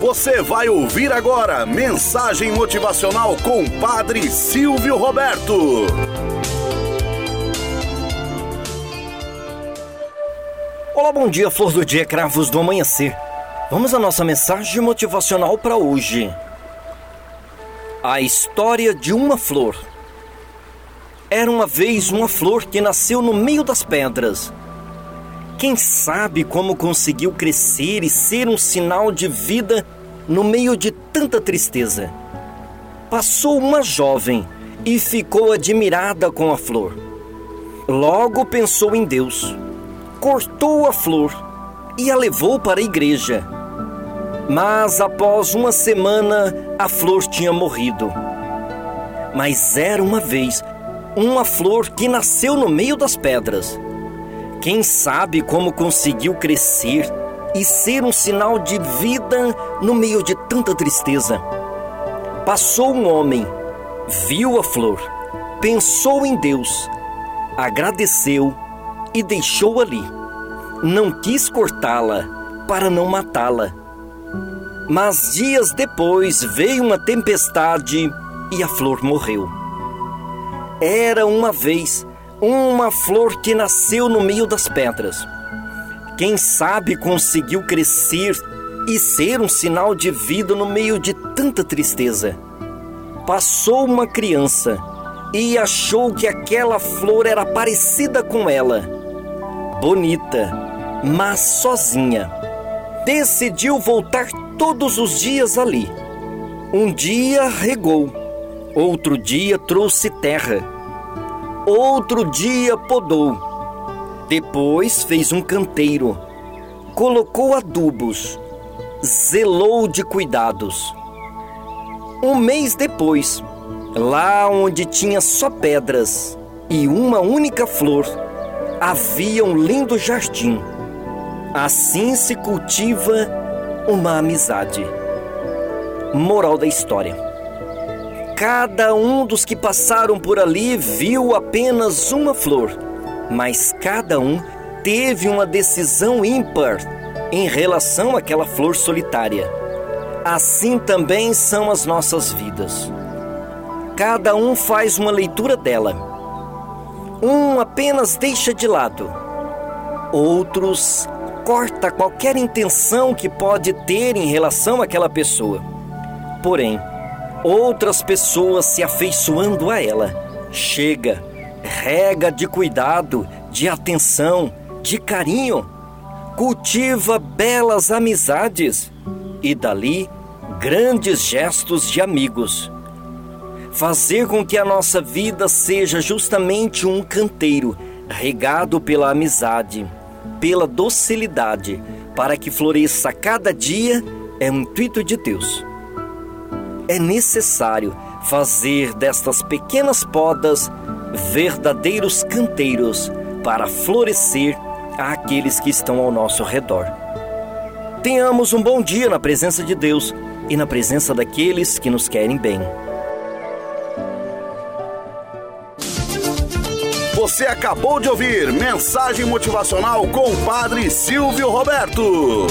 Você vai ouvir agora mensagem motivacional com Padre Silvio Roberto. Olá, bom dia, flor do dia, cravos do amanhecer. Vamos à nossa mensagem motivacional para hoje. A história de uma flor. Era uma vez uma flor que nasceu no meio das pedras. Quem sabe como conseguiu crescer e ser um sinal de vida no meio de tanta tristeza? Passou uma jovem e ficou admirada com a flor. Logo pensou em Deus, cortou a flor e a levou para a igreja. Mas após uma semana, a flor tinha morrido. Mas era uma vez uma flor que nasceu no meio das pedras. Quem sabe como conseguiu crescer e ser um sinal de vida no meio de tanta tristeza? Passou um homem, viu a flor, pensou em Deus, agradeceu e deixou ali. Não quis cortá-la para não matá-la. Mas dias depois veio uma tempestade e a flor morreu. Era uma vez uma flor que nasceu no meio das pedras. Quem sabe conseguiu crescer e ser um sinal de vida no meio de tanta tristeza. Passou uma criança e achou que aquela flor era parecida com ela. Bonita, mas sozinha. Decidiu voltar todos os dias ali. Um dia regou, outro dia trouxe terra Outro dia podou. Depois fez um canteiro. Colocou adubos. Zelou de cuidados. Um mês depois, lá onde tinha só pedras e uma única flor, havia um lindo jardim. Assim se cultiva uma amizade. Moral da história Cada um dos que passaram por ali viu apenas uma flor, mas cada um teve uma decisão ímpar em relação àquela flor solitária. Assim também são as nossas vidas. Cada um faz uma leitura dela. Um apenas deixa de lado, outros corta qualquer intenção que pode ter em relação àquela pessoa. Porém, outras pessoas se afeiçoando a ela. Chega, rega de cuidado, de atenção, de carinho, cultiva belas amizades e dali grandes gestos de amigos. Fazer com que a nossa vida seja justamente um canteiro regado pela amizade, pela docilidade, para que floresça cada dia é um intuito de Deus é necessário fazer destas pequenas podas verdadeiros canteiros para florescer àqueles que estão ao nosso redor. Tenhamos um bom dia na presença de Deus e na presença daqueles que nos querem bem. Você acabou de ouvir Mensagem Motivacional com o Padre Silvio Roberto.